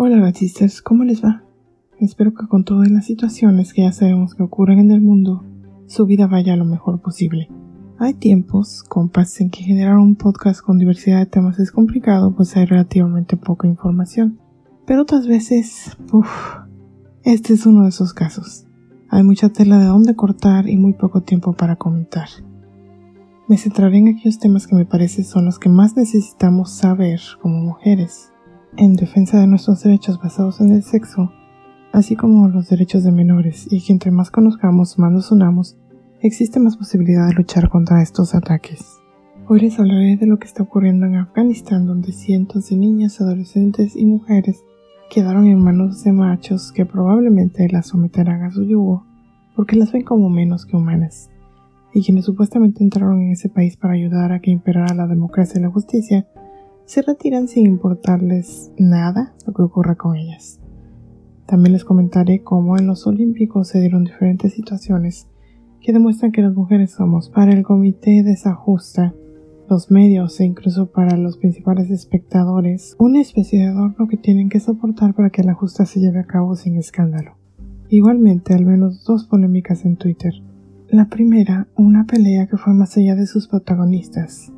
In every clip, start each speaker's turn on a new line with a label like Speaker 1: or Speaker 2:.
Speaker 1: Hola racistas, ¿cómo les va? Espero que con todas las situaciones que ya sabemos que ocurren en el mundo, su vida vaya lo mejor posible. Hay tiempos, compas, en que generar un podcast con diversidad de temas es complicado, pues hay relativamente poca información. Pero otras veces, uff, este es uno de esos casos. Hay mucha tela de dónde cortar y muy poco tiempo para comentar. Me centraré en aquellos temas que me parece son los que más necesitamos saber como mujeres, en defensa de nuestros derechos basados en el sexo, así como los derechos de menores, y que entre más conozcamos, más nos unamos, existe más posibilidad de luchar contra estos ataques. Hoy les hablaré de lo que está ocurriendo en Afganistán, donde cientos de niñas, adolescentes y mujeres quedaron en manos de machos que probablemente las someterán a su yugo, porque las ven como menos que humanas y quienes supuestamente entraron en ese país para ayudar a que imperara la democracia y la justicia, se retiran sin importarles nada lo que ocurra con ellas. También les comentaré cómo en los Olímpicos se dieron diferentes situaciones que demuestran que las mujeres somos para el comité desajusta, los medios e incluso para los principales espectadores una especie de adorno que tienen que soportar para que la justa se lleve a cabo sin escándalo. Igualmente, al menos dos polémicas en Twitter la primera, una pelea que fue más allá de sus protagonistas.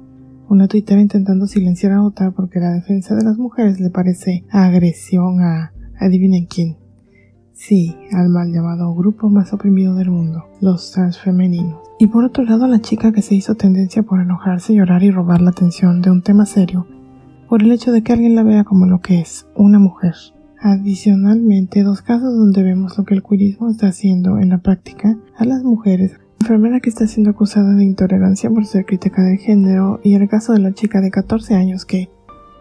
Speaker 1: Una Twitter intentando silenciar a otra porque la defensa de las mujeres le parece agresión a adivinen quién. Sí, al mal llamado grupo más oprimido del mundo, los transfemeninos. Y por otro lado, la chica que se hizo tendencia por enojarse, llorar y robar la atención de un tema serio, por el hecho de que alguien la vea como lo que es, una mujer. Adicionalmente, dos casos donde vemos lo que el cuirismo está haciendo en la práctica a las mujeres. Enfermera que está siendo acusada de intolerancia por ser crítica de género y el caso de la chica de 14 años que,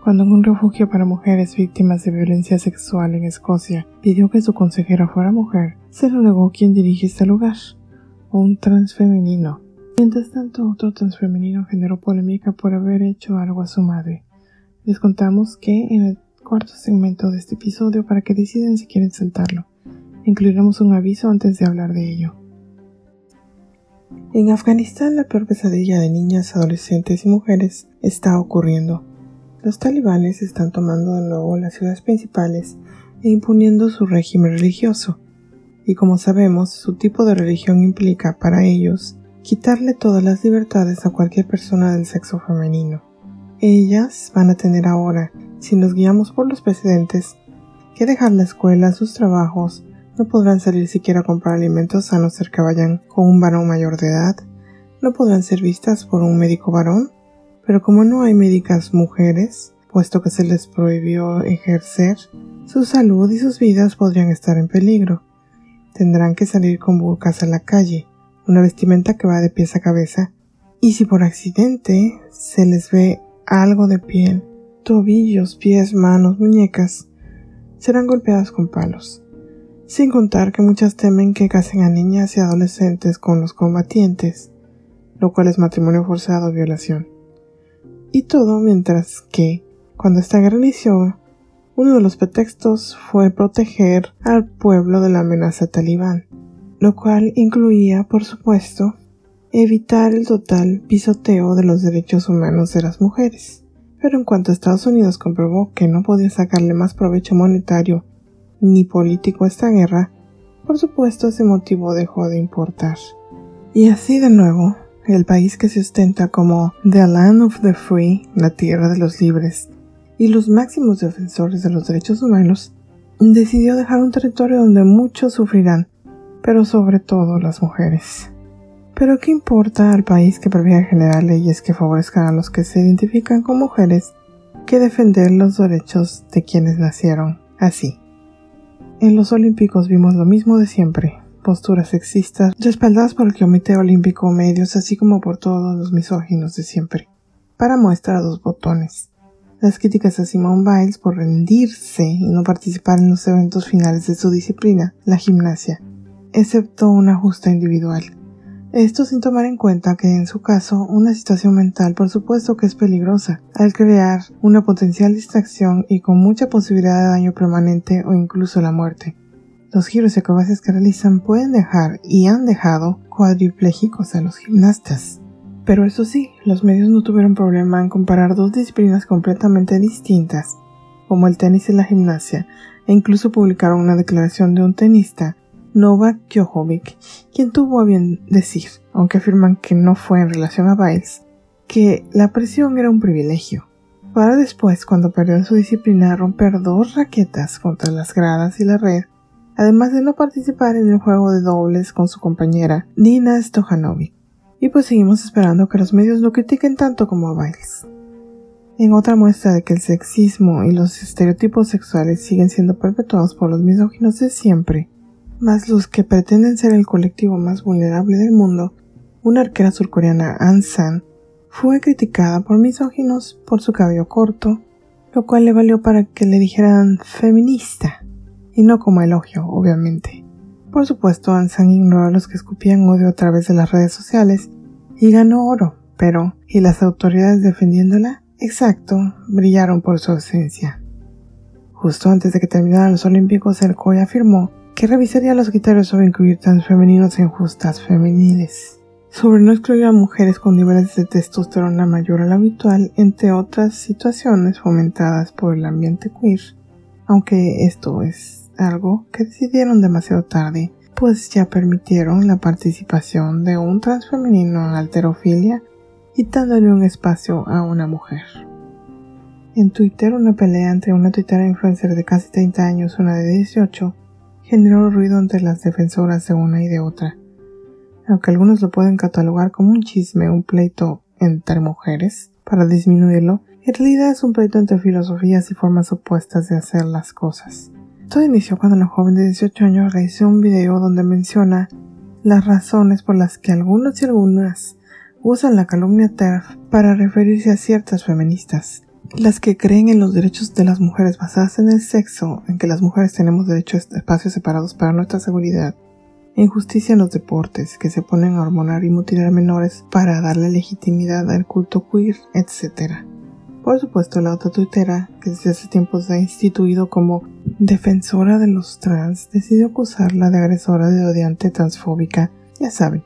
Speaker 1: cuando en un refugio para mujeres víctimas de violencia sexual en Escocia pidió que su consejera fuera mujer, se lo negó quien dirige este lugar, un transfemenino. Mientras tanto, otro transfemenino generó polémica por haber hecho algo a su madre. Les contamos que en el cuarto segmento de este episodio para que deciden si quieren saltarlo. Incluiremos un aviso antes de hablar de ello. En Afganistán la peor pesadilla de niñas, adolescentes y mujeres está ocurriendo. Los talibanes están tomando de nuevo las ciudades principales e imponiendo su régimen religioso. Y como sabemos, su tipo de religión implica para ellos quitarle todas las libertades a cualquier persona del sexo femenino. Ellas van a tener ahora si nos guiamos por los precedentes, que dejar la escuela, sus trabajos, no podrán salir siquiera a comprar alimentos a no ser que vayan con un varón mayor de edad, no podrán ser vistas por un médico varón, pero como no hay médicas mujeres, puesto que se les prohibió ejercer, su salud y sus vidas podrían estar en peligro. Tendrán que salir con burcas a la calle, una vestimenta que va de pies a cabeza, y si por accidente se les ve algo de piel, tobillos, pies, manos, muñecas, serán golpeadas con palos. Sin contar que muchas temen que casen a niñas y adolescentes con los combatientes, lo cual es matrimonio forzado o violación. Y todo mientras que, cuando esta guerra inició, uno de los pretextos fue proteger al pueblo de la amenaza talibán, lo cual incluía, por supuesto, evitar el total pisoteo de los derechos humanos de las mujeres. Pero en cuanto Estados Unidos comprobó que no podía sacarle más provecho monetario ni político esta guerra, por supuesto ese motivo dejó de importar. Y así de nuevo, el país que se ostenta como The Land of the Free, la tierra de los libres, y los máximos defensores de los derechos humanos, decidió dejar un territorio donde muchos sufrirán, pero sobre todo las mujeres. Pero ¿qué importa al país que prefiere generar leyes que favorezcan a los que se identifican con mujeres que defender los derechos de quienes nacieron así? En los Olímpicos vimos lo mismo de siempre, posturas sexistas respaldadas por el Comité Olímpico Medios así como por todos los misóginos de siempre. Para muestra dos botones. Las críticas a Simone Biles por rendirse y no participar en los eventos finales de su disciplina, la gimnasia, excepto una justa individual esto sin tomar en cuenta que en su caso una situación mental por supuesto que es peligrosa, al crear una potencial distracción y con mucha posibilidad de daño permanente o incluso la muerte. Los giros y acrobacias que realizan pueden dejar y han dejado cuadriplégicos a los gimnastas. Pero eso sí, los medios no tuvieron problema en comparar dos disciplinas completamente distintas, como el tenis y la gimnasia, e incluso publicaron una declaración de un tenista, Novak Djokovic, quien tuvo a bien decir, aunque afirman que no fue en relación a Biles, que la presión era un privilegio, para después, cuando perdió en su disciplina, romper dos raquetas contra las gradas y la red, además de no participar en el juego de dobles con su compañera Nina Stojanovic. Y pues seguimos esperando que los medios lo critiquen tanto como a Biles. En otra muestra de que el sexismo y los estereotipos sexuales siguen siendo perpetuados por los misóginos de siempre, más los que pretenden ser el colectivo más vulnerable del mundo, una arquera surcoreana An San fue criticada por misóginos por su cabello corto, lo cual le valió para que le dijeran feminista, y no como elogio, obviamente. Por supuesto, Ansan ignoró a los que escupían odio a través de las redes sociales y ganó oro, pero ¿y las autoridades defendiéndola? Exacto, brillaron por su ausencia. Justo antes de que terminaran los Olímpicos, el COI afirmó que revisaría los criterios sobre incluir trans femeninos en justas femeniles sobre no excluir a mujeres con niveles de testosterona mayor al habitual, entre otras situaciones fomentadas por el ambiente queer, aunque esto es algo que decidieron demasiado tarde, pues ya permitieron la participación de un transfemenino en alterofilia y dándole un espacio a una mujer. En Twitter, una pelea entre una tuitera influencer de casi 30 años y una de 18 generó ruido entre las defensoras de una y de otra aunque algunos lo pueden catalogar como un chisme, un pleito entre mujeres, para disminuirlo, en realidad es un pleito entre filosofías y formas opuestas de hacer las cosas. Todo inició cuando la joven de 18 años realizó un video donde menciona las razones por las que algunos y algunas usan la calumnia TERF para referirse a ciertas feministas, las que creen en los derechos de las mujeres basadas en el sexo, en que las mujeres tenemos derecho a espacios separados para nuestra seguridad, Injusticia en los deportes, que se ponen a hormonar y mutilar menores para darle legitimidad al culto queer, etc. Por supuesto, la otra tuitera, que desde hace tiempo se ha instituido como defensora de los trans, decidió acusarla de agresora de odiante transfóbica, ya saben.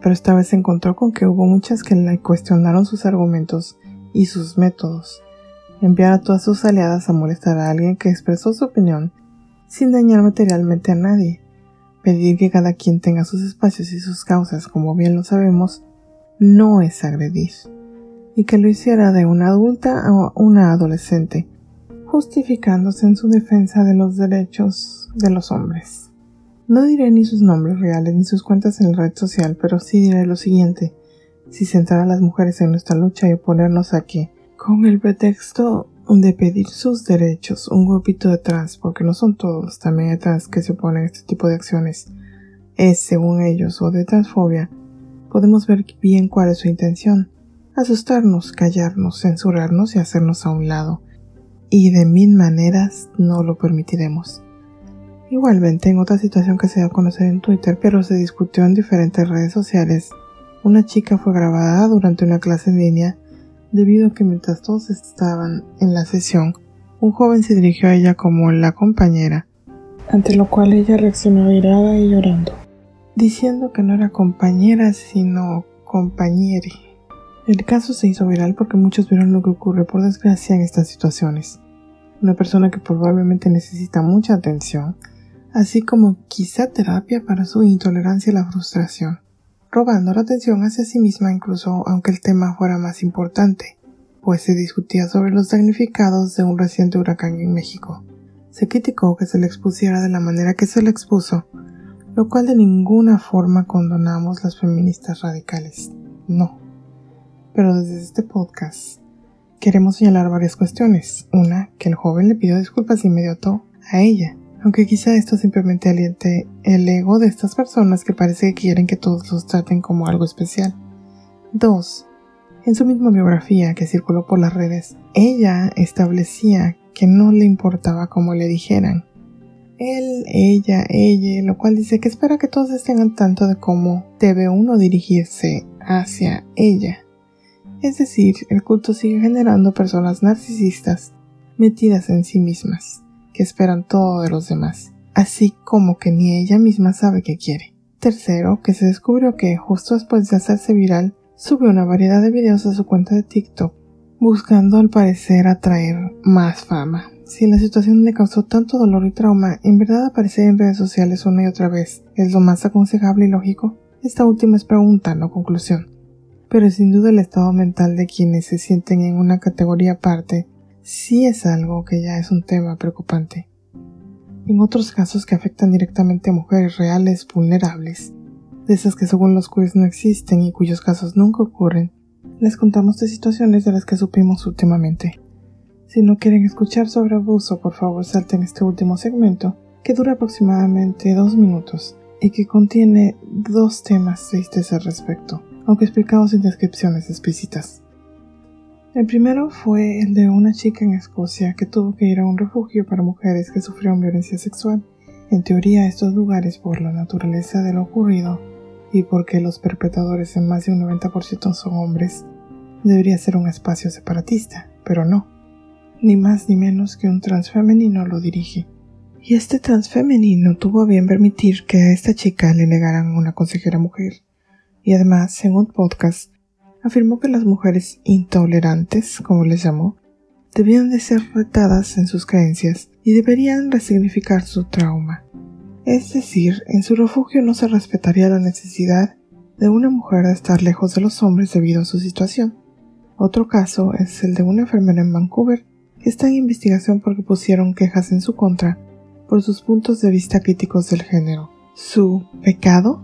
Speaker 1: Pero esta vez se encontró con que hubo muchas que le cuestionaron sus argumentos y sus métodos. Enviar a todas sus aliadas a molestar a alguien que expresó su opinión sin dañar materialmente a nadie Pedir que cada quien tenga sus espacios y sus causas, como bien lo sabemos, no es agredir, y que lo hiciera de una adulta a una adolescente, justificándose en su defensa de los derechos de los hombres. No diré ni sus nombres reales ni sus cuentas en la red social, pero sí diré lo siguiente. Si centrar a las mujeres en nuestra lucha y oponernos a que, con el pretexto de pedir sus derechos, un grupito de trans, porque no son todos, también hay trans que se oponen a este tipo de acciones, es, según ellos, o de transfobia, podemos ver bien cuál es su intención. Asustarnos, callarnos, censurarnos y hacernos a un lado. Y de mil maneras no lo permitiremos. Igualmente, en otra situación que se dio a conocer en Twitter, pero se discutió en diferentes redes sociales, una chica fue grabada durante una clase en línea debido a que mientras todos estaban en la sesión, un joven se dirigió a ella como la compañera, ante lo cual ella reaccionó irada y llorando, diciendo que no era compañera sino compañere. El caso se hizo viral porque muchos vieron lo que ocurre por desgracia en estas situaciones. Una persona que probablemente necesita mucha atención, así como quizá terapia para su intolerancia a la frustración robando la atención hacia sí misma incluso aunque el tema fuera más importante, pues se discutía sobre los damnificados de un reciente huracán en México. Se criticó que se le expusiera de la manera que se le expuso, lo cual de ninguna forma condonamos las feministas radicales. No. Pero desde este podcast queremos señalar varias cuestiones. Una, que el joven le pidió disculpas de inmediato a ella, aunque quizá esto simplemente aliente el ego de estas personas que parece que quieren que todos los traten como algo especial. 2. En su misma biografía que circuló por las redes, ella establecía que no le importaba cómo le dijeran. Él, ella, ella, lo cual dice que espera que todos estén al tanto de cómo debe uno dirigirse hacia ella. Es decir, el culto sigue generando personas narcisistas metidas en sí mismas que esperan todo de los demás, así como que ni ella misma sabe qué quiere. Tercero, que se descubrió que justo después de hacerse viral, subió una variedad de videos a su cuenta de TikTok, buscando al parecer atraer más fama. Si la situación le causó tanto dolor y trauma, en verdad aparecer en redes sociales una y otra vez es lo más aconsejable y lógico. Esta última es pregunta, no conclusión. Pero sin duda el estado mental de quienes se sienten en una categoría aparte sí es algo que ya es un tema preocupante. En otros casos que afectan directamente a mujeres reales vulnerables, de esas que según los queers no existen y cuyos casos nunca ocurren, les contamos de situaciones de las que supimos últimamente. Si no quieren escuchar sobre abuso, por favor salten este último segmento, que dura aproximadamente dos minutos y que contiene dos temas tristes al respecto, aunque explicados sin descripciones explícitas. El primero fue el de una chica en Escocia que tuvo que ir a un refugio para mujeres que sufrieron violencia sexual. En teoría, estos lugares, por la naturaleza de lo ocurrido y porque los perpetradores en más de un 90% son hombres, debería ser un espacio separatista, pero no ni más ni menos que un transfemenino lo dirige. Y este transfemenino tuvo a bien permitir que a esta chica le negaran una consejera mujer. Y además, según podcast, afirmó que las mujeres intolerantes, como les llamó, debían de ser retadas en sus creencias y deberían resignificar su trauma. Es decir, en su refugio no se respetaría la necesidad de una mujer de estar lejos de los hombres debido a su situación. Otro caso es el de una enfermera en Vancouver está en investigación porque pusieron quejas en su contra por sus puntos de vista críticos del género. ¿Su pecado?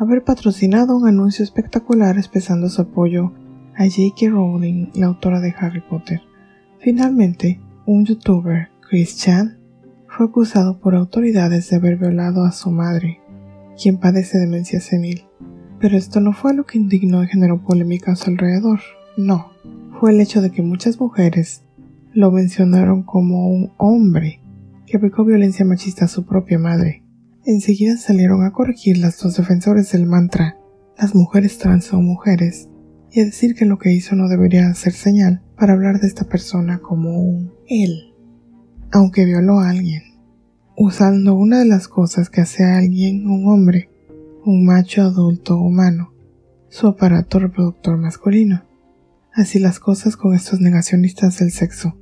Speaker 1: Haber patrocinado un anuncio espectacular expresando su apoyo a J.K. Rowling, la autora de Harry Potter. Finalmente, un youtuber, Chris Chan, fue acusado por autoridades de haber violado a su madre, quien padece demencia senil. Pero esto no fue lo que indignó y generó polémica a su alrededor, no, fue el hecho de que muchas mujeres lo mencionaron como un hombre que aplicó violencia machista a su propia madre. Enseguida salieron a corregir las dos defensores del mantra, las mujeres trans son mujeres, y a decir que lo que hizo no debería ser señal para hablar de esta persona como un él, aunque violó a alguien, usando una de las cosas que hace a alguien un hombre, un macho adulto humano, su aparato reproductor masculino. Así las cosas con estos negacionistas del sexo.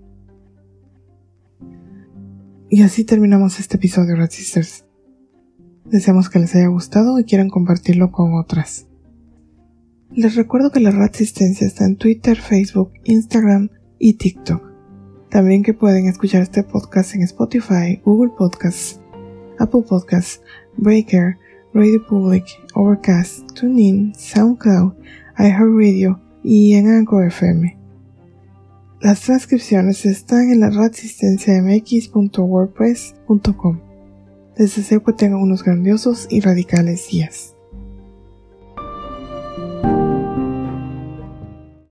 Speaker 1: Y así terminamos este episodio, Rat Sisters. Deseamos que les haya gustado y quieran compartirlo con otras. Les recuerdo que la Resistencia está en Twitter, Facebook, Instagram y TikTok. También que pueden escuchar este podcast en Spotify, Google Podcasts, Apple Podcasts, Breaker, Radio Public, Overcast, TuneIn, SoundCloud, iHeartRadio y en Anchor FM. Las transcripciones están en la resistenciamx.wordpress.com. Les deseo que unos grandiosos y radicales días.